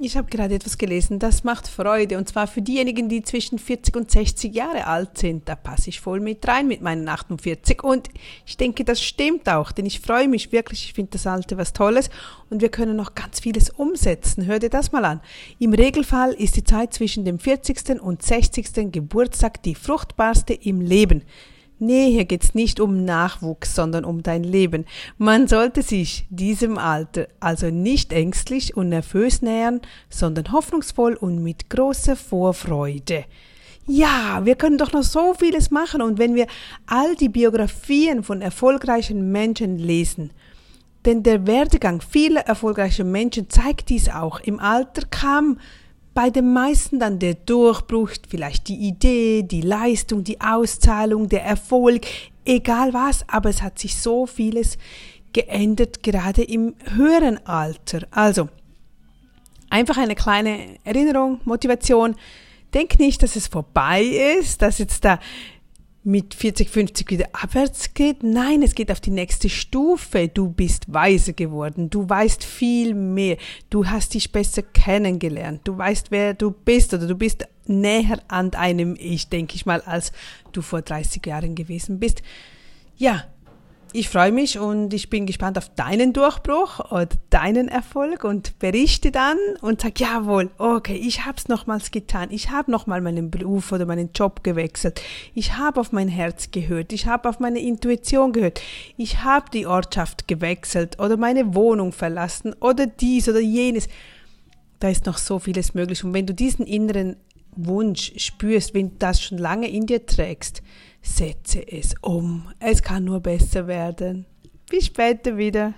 ich habe gerade etwas gelesen, das macht Freude und zwar für diejenigen, die zwischen 40 und 60 Jahre alt sind. Da passe ich voll mit rein mit meinen 48 und ich denke, das stimmt auch, denn ich freue mich wirklich, ich finde das Alte was Tolles und wir können noch ganz vieles umsetzen. Hör dir das mal an. Im Regelfall ist die Zeit zwischen dem 40. und 60. Geburtstag die fruchtbarste im Leben. Nee, hier geht's nicht um Nachwuchs, sondern um dein Leben. Man sollte sich diesem Alter also nicht ängstlich und nervös nähern, sondern hoffnungsvoll und mit großer Vorfreude. Ja, wir können doch noch so vieles machen und wenn wir all die Biografien von erfolgreichen Menschen lesen, denn der Werdegang vieler erfolgreicher Menschen zeigt dies auch. Im Alter kam bei den meisten dann der Durchbruch, vielleicht die Idee, die Leistung, die Auszahlung, der Erfolg, egal was, aber es hat sich so vieles geändert, gerade im höheren Alter. Also, einfach eine kleine Erinnerung, Motivation. Denk nicht, dass es vorbei ist, dass jetzt da mit 40, 50 wieder abwärts geht. Nein, es geht auf die nächste Stufe. Du bist weiser geworden. Du weißt viel mehr. Du hast dich besser kennengelernt. Du weißt, wer du bist oder du bist näher an einem Ich, denke ich mal, als du vor 30 Jahren gewesen bist. Ja, ich freue mich und ich bin gespannt auf deinen Durchbruch oder deinen Erfolg und berichte dann und sag jawohl, okay, ich hab's nochmals getan, ich habe nochmal meinen Beruf oder meinen Job gewechselt, ich habe auf mein Herz gehört, ich habe auf meine Intuition gehört, ich habe die Ortschaft gewechselt oder meine Wohnung verlassen oder dies oder jenes. Da ist noch so vieles möglich. Und wenn du diesen inneren Wunsch spürst, wenn du das schon lange in dir trägst, setze es um. Es kann nur besser werden. Bis später wieder.